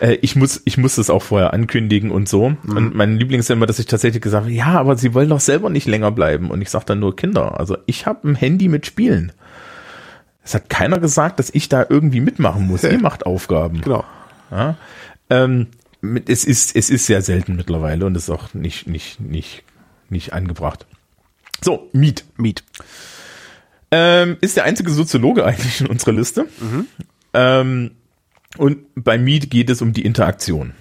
Äh, ich muss, ich muss das auch vorher ankündigen und so. Mhm. Und mein Liebling ist ja immer, dass ich tatsächlich gesagt habe, ja, aber sie wollen doch selber nicht länger bleiben. Und ich sage dann nur Kinder. Also ich habe ein Handy mit Spielen. Es hat keiner gesagt, dass ich da irgendwie mitmachen muss. Ihr macht Aufgaben. Genau. Ja? Ähm, es ist, es ist sehr selten mittlerweile und ist auch nicht, nicht, nicht, nicht angebracht. So, Miet. Miet. Ähm, ist der einzige Soziologe eigentlich in unserer Liste. Ähm, und bei Mead geht es um die Interaktion.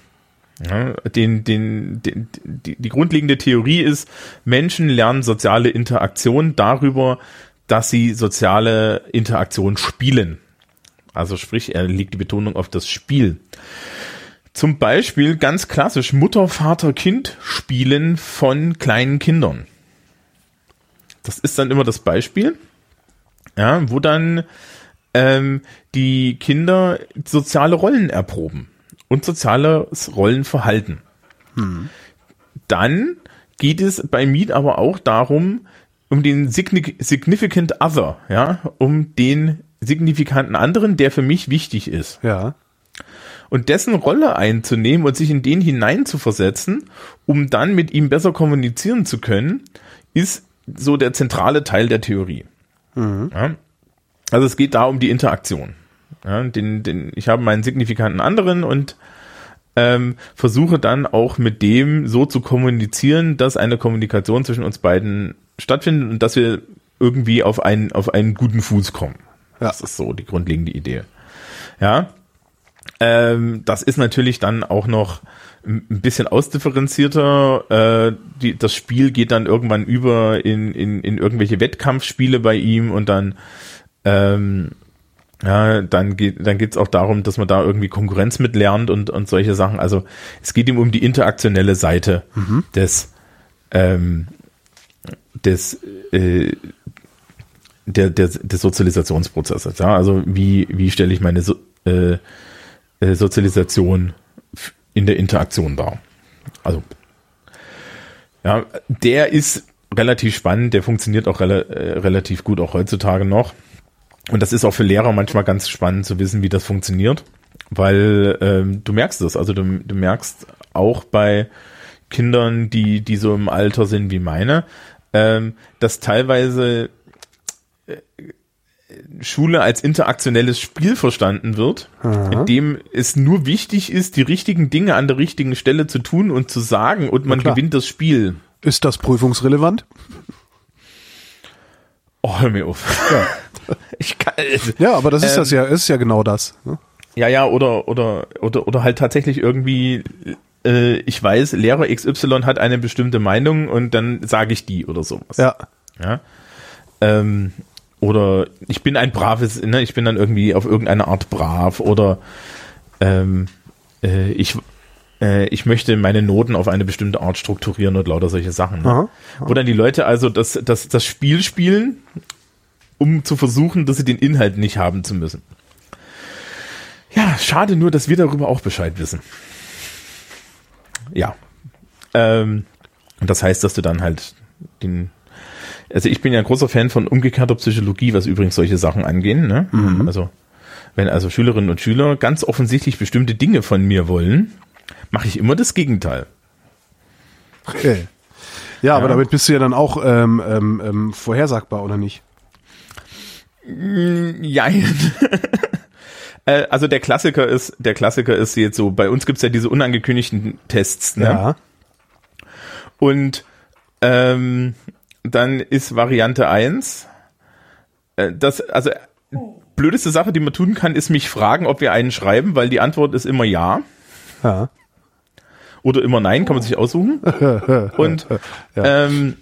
Ja, den, den, den, die, die grundlegende Theorie ist, Menschen lernen soziale Interaktion darüber, dass sie soziale Interaktion spielen. Also sprich, er legt die Betonung auf das Spiel. Zum Beispiel ganz klassisch Mutter, Vater, Kind spielen von kleinen Kindern. Das ist dann immer das Beispiel, ja, wo dann ähm, die Kinder soziale Rollen erproben und soziales Rollenverhalten. Dann geht es bei Mead aber auch darum, um den signi- significant other, ja, um den signifikanten anderen, der für mich wichtig ist. Ja. Und dessen Rolle einzunehmen und sich in den hineinzuversetzen, um dann mit ihm besser kommunizieren zu können, ist so der zentrale Teil der Theorie. Ja? Also es geht da um die Interaktion. Ja, den, den, ich habe meinen signifikanten anderen und ähm, versuche dann auch mit dem so zu kommunizieren, dass eine Kommunikation zwischen uns beiden stattfindet und dass wir irgendwie auf einen, auf einen guten Fuß kommen. Ja. Das ist so die grundlegende Idee. Ja. Ähm, das ist natürlich dann auch noch ein bisschen ausdifferenzierter. Äh, die, das Spiel geht dann irgendwann über in, in, in irgendwelche Wettkampfspiele bei ihm und dann ähm, Ja, dann geht dann geht's auch darum, dass man da irgendwie Konkurrenz mitlernt und und solche Sachen. Also es geht ihm um die interaktionelle Seite des ähm, des äh, der, der, des Sozialisationsprozesses. Ja, also wie wie stelle ich meine so, äh, äh, Sozialisation in der Interaktion dar? Also ja, der ist relativ spannend, der funktioniert auch rela äh, relativ gut auch heutzutage noch. Und das ist auch für Lehrer manchmal ganz spannend zu wissen, wie das funktioniert, weil ähm, du merkst es, also du, du merkst auch bei Kindern, die, die so im Alter sind wie meine, ähm, dass teilweise äh, Schule als interaktionelles Spiel verstanden wird, in dem es nur wichtig ist, die richtigen Dinge an der richtigen Stelle zu tun und zu sagen und man gewinnt das Spiel. Ist das prüfungsrelevant? Oh, hör mir auf. Ich kann, also, Ja, aber das ist Ähm, das ja, ist ja genau das. ne? Ja, ja, oder, oder, oder, oder halt tatsächlich irgendwie, äh, ich weiß, Lehrer XY hat eine bestimmte Meinung und dann sage ich die oder sowas. Ja. Ja. Ähm, oder ich bin ein braves, ne, ich bin dann irgendwie auf irgendeine Art brav oder ähm, äh, ich, äh, ich möchte meine Noten auf eine bestimmte Art strukturieren und lauter solche Sachen. Ne? Aha, Wo dann die Leute also das, das, das Spiel spielen, um zu versuchen, dass sie den Inhalt nicht haben zu müssen. Ja, schade nur, dass wir darüber auch Bescheid wissen. Ja. Ähm, und das heißt, dass du dann halt den also ich bin ja ein großer Fan von umgekehrter Psychologie, was übrigens solche Sachen angehen. Ne? Also wenn also Schülerinnen und Schüler ganz offensichtlich bestimmte Dinge von mir wollen, mache ich immer das Gegenteil. Okay. Ja, aber damit bist du ja dann auch ähm, ähm, ähm, vorhersagbar, oder nicht? Jein. Äh, also der Klassiker ist, der Klassiker ist jetzt so, bei uns gibt's ja diese unangekündigten Tests, ne? Ja. Und ähm, dann ist Variante 1, äh, das, also blödeste Sache, die man tun kann, ist mich fragen, ob wir einen schreiben, weil die Antwort ist immer ja. Ja. Oder immer nein, kann man sich aussuchen. Und ähm,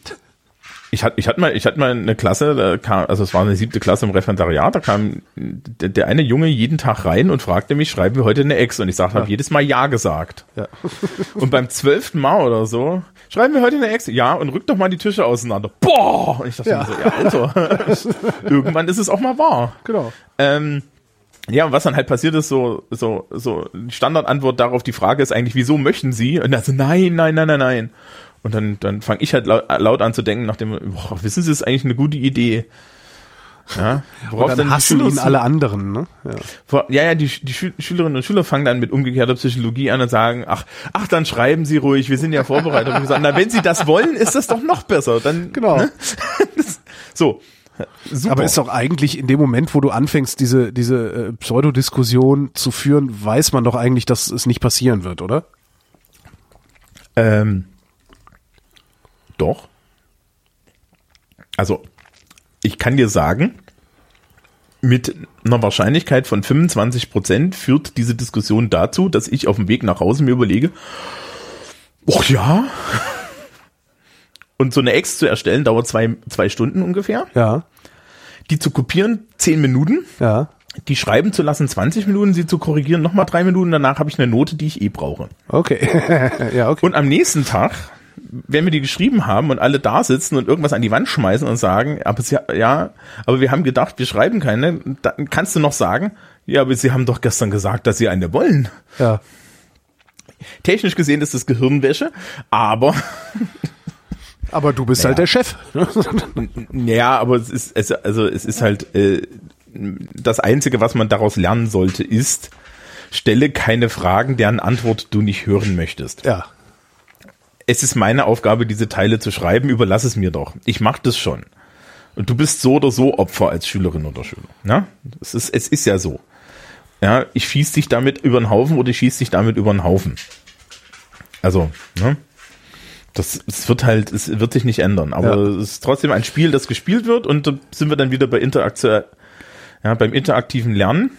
ich hatte, ich hatte mal, ich hatte mal eine Klasse, da kam, also es war eine siebte Klasse im Referendariat, da kam der, der eine Junge jeden Tag rein und fragte mich, schreiben wir heute eine Ex? Und ich sagte, habe jedes Mal ja gesagt. Ja. Und beim zwölften Mal oder so, schreiben wir heute eine Ex? Ja, und rückt doch mal die Tische auseinander. Boah! Und ich dachte Ja. mir so, ja, Alter, irgendwann ist es auch mal wahr. Genau. Ähm, ja, und was dann halt passiert ist, so, so, so, die Standardantwort darauf, die Frage ist eigentlich, wieso möchten Sie? Und dann so, nein, nein, nein, nein, nein. Und dann, dann fange ich halt laut, laut an zu denken, nachdem, boah, wissen Sie, ist eigentlich eine gute Idee. Ja, worauf Und dann hassen ihn alle anderen, ne? Ja. Ja, ja, die, die Schü- Schülerinnen und Schüler fangen dann mit umgekehrter Psychologie an und sagen, ach, ach, dann schreiben Sie ruhig, wir sind ja vorbereitet. Und ich sage, na, wenn Sie das wollen, ist das doch noch besser. Dann, Genau. Ne? so. Super. Aber ist doch eigentlich in dem Moment, wo du anfängst, diese, diese äh, Pseudodiskussion zu führen, weiß man doch eigentlich, dass es nicht passieren wird, oder? Ähm, doch. Also, ich kann dir sagen, mit einer Wahrscheinlichkeit von 25 Prozent führt diese Diskussion dazu, dass ich auf dem Weg nach Hause mir überlege, ach ja. Und so eine Ex zu erstellen dauert zwei, zwei Stunden ungefähr. Ja, Die zu kopieren, zehn Minuten. ja. Die schreiben zu lassen, 20 Minuten. Sie zu korrigieren, nochmal drei Minuten. Danach habe ich eine Note, die ich eh brauche. Okay. ja, okay. Und am nächsten Tag, wenn wir die geschrieben haben und alle da sitzen und irgendwas an die Wand schmeißen und sagen, aber sie, ja, aber wir haben gedacht, wir schreiben keine, dann kannst du noch sagen, ja, aber sie haben doch gestern gesagt, dass sie eine wollen. Ja. Technisch gesehen ist das Gehirnwäsche, aber Aber du bist halt der Chef. ja, aber es ist es, also es ist halt äh, das einzige, was man daraus lernen sollte, ist stelle keine Fragen, deren Antwort du nicht hören möchtest. ja. es ist meine Aufgabe, diese Teile zu schreiben, überlass es mir doch. Ich mache das schon. Und du bist so oder so Opfer als Schülerin oder Schüler. Ja? Es ist, es ist ja so. Ja, ich schieß dich damit über den Haufen oder ich schieß dich damit über den Haufen. Also, ne? Das, es wird halt, es wird sich nicht ändern. Aber Ja. es ist trotzdem ein Spiel, das gespielt wird und da sind wir dann wieder bei Interaktion, ja, beim interaktiven Lernen.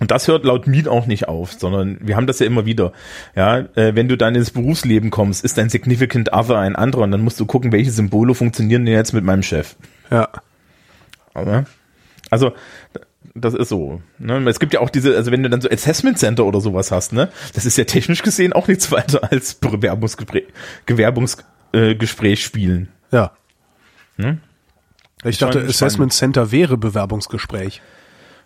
Und das hört laut Miet auch nicht auf, sondern wir haben das ja immer wieder. Ja, äh, wenn du dann ins Berufsleben kommst, ist dein Significant Other ein anderer und dann musst du gucken, welche Symbole funktionieren denn jetzt mit meinem Chef. Ja. Aber, also Das ist so. Ne? Es gibt ja auch diese, also wenn du dann so Assessment Center oder sowas hast, ne, das ist ja technisch gesehen auch nichts weiter als Bewerbungsgespräch, Gewerbungsgespräch spielen. Ja. Hm? Ich dachte, Schon Assessment Center wäre Bewerbungsgespräch.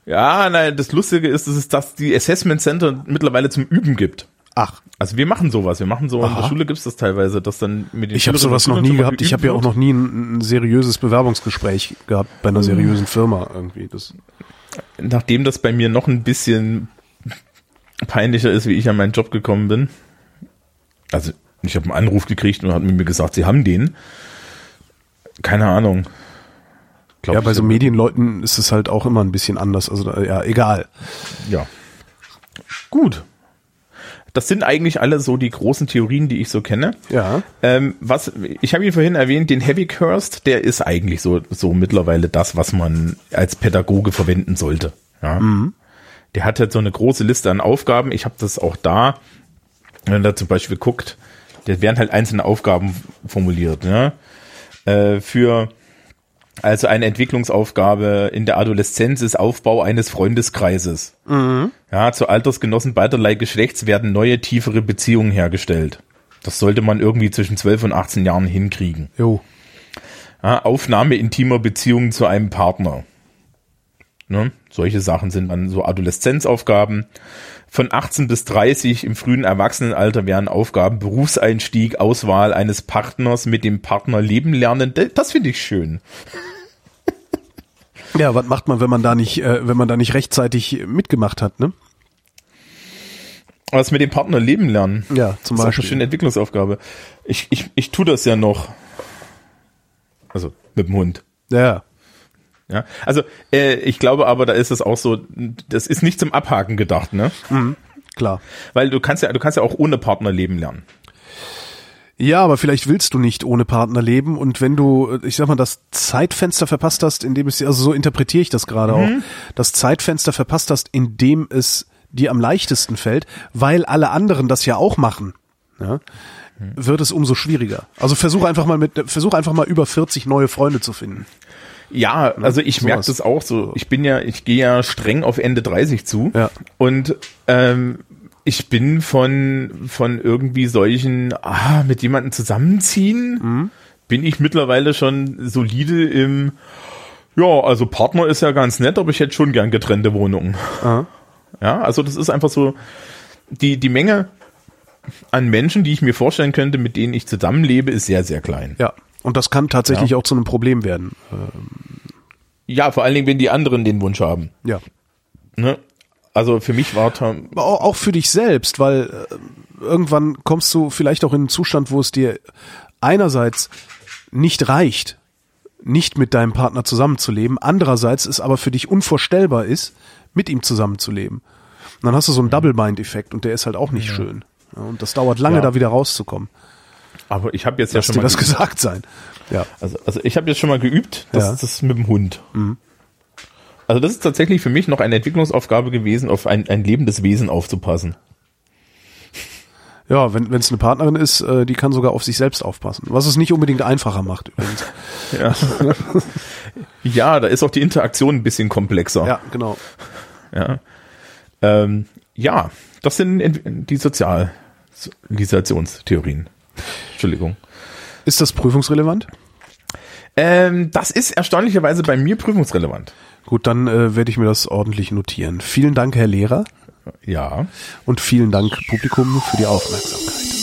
Ja, nein, das Lustige ist, dass es das die Assessment Center mittlerweile zum Üben gibt. Ach, Also wir machen sowas, wir machen so, in der Aha. Schule gibt's das teilweise, dass dann mit den ich habe sowas noch nie gehabt. Ich habe ja auch noch nie ein, ein seriöses Bewerbungsgespräch gehabt bei einer seriösen Firma irgendwie. Das. Nachdem das bei mir noch ein bisschen peinlicher ist, wie ich an meinen Job gekommen bin. Also ich habe einen Anruf gekriegt und hat mir gesagt, sie haben den. Keine Ahnung. Glaub, ja, bei so Medienleuten ist es halt auch immer ein bisschen anders. Also ja, egal. Ja. Gut. Das sind eigentlich alle so die großen Theorien, die ich so kenne. Ja. Ähm, was ich habe ihn vorhin erwähnt, den Heavy Cursed, der ist eigentlich so so mittlerweile das, was man als Pädagoge verwenden sollte. Ja. Der hat halt so eine große Liste an Aufgaben. Ich habe das auch da, wenn da zum Beispiel guckt, da werden halt einzelne Aufgaben formuliert. Ja. Äh, für also eine Entwicklungsaufgabe in der Adoleszenz ist Aufbau eines Freundeskreises. Ja, zu Altersgenossen beiderlei Geschlechts werden neue, tiefere Beziehungen hergestellt. Das sollte man irgendwie zwischen 12 und 18 Jahren hinkriegen. Jo. Ja, Aufnahme intimer Beziehungen zu einem Partner. Ne? Solche Sachen sind dann so Adoleszenzaufgaben. Von 18 bis 30 im frühen Erwachsenenalter wären Aufgaben Berufseinstieg, Auswahl eines Partners mit dem Partner leben lernen. Das finde ich schön. Ja, was macht man, wenn man da nicht, äh, wenn man da nicht rechtzeitig mitgemacht hat, ne? Was mit dem Partner leben lernen. Ja, zum das ist auch eine Beispiel. schöne Entwicklungsaufgabe. Ich, ich, ich tu das ja noch. Also mit dem Hund. Ja. Ja, also äh, ich glaube aber, da ist es auch so, das ist nicht zum Abhaken gedacht, ne? Klar. Weil du kannst ja, du kannst ja auch ohne Partner leben lernen. Ja, aber vielleicht willst du nicht ohne Partner leben und wenn du, ich sag mal, das Zeitfenster verpasst hast, in dem es, also so interpretiere ich das gerade auch, das Zeitfenster verpasst hast, in dem es dir am leichtesten fällt, weil alle anderen das ja auch machen, ja, wird es umso schwieriger. Also versuch einfach mal mit, versuch einfach mal über 40 neue Freunde zu finden. Ja, also ich merke das auch so. Ich bin ja, ich gehe ja streng auf Ende 30 zu. Ja. Und ähm, ich bin von, von irgendwie solchen, ah, mit jemandem zusammenziehen, Mhm. bin ich mittlerweile schon solide im, ja, also Partner ist ja ganz nett, aber ich hätte schon gern getrennte Wohnungen. Aha. Ja, also das ist einfach so, die, die Menge an Menschen, die ich mir vorstellen könnte, mit denen ich zusammenlebe, ist sehr, sehr klein. Ja. Und das kann tatsächlich auch zu einem Problem werden. Ja, vor allen Dingen, wenn die anderen den Wunsch haben. Ja. Ne? Also für mich war Tom, auch für dich selbst, weil äh, irgendwann kommst du vielleicht auch in einen Zustand, wo es dir einerseits nicht reicht, nicht mit deinem Partner zusammenzuleben, andererseits es aber für dich unvorstellbar ist, mit ihm zusammenzuleben. Und dann hast du so einen Double-Mind-Effekt und der ist halt auch nicht schön. Ja, und das dauert lange, Ja. da wieder rauszukommen. Aber ich habe jetzt ja Lass schon dir mal das geübt. gesagt sein. Ja. Also, also ich habe jetzt schon mal geübt, das, Ja. Mhm. das mit dem Hund. Also das ist tatsächlich für mich noch eine Entwicklungsaufgabe gewesen, auf ein, ein lebendes Wesen aufzupassen. Ja, wenn es eine Partnerin ist, äh, die kann sogar auf sich selbst aufpassen. Was es nicht unbedingt einfacher macht übrigens. Ja. ja, da ist auch die Interaktion ein bisschen komplexer. Ja, genau. Ja, ähm, ja das sind die Sozialisationstheorien. Entschuldigung. Ist das prüfungsrelevant? Ähm, das ist erstaunlicherweise bei mir prüfungsrelevant. Gut, dann äh, werde ich mir das ordentlich notieren. Vielen Dank, Herr Lehrer, Ja. und vielen Dank, Publikum, für die Aufmerksamkeit.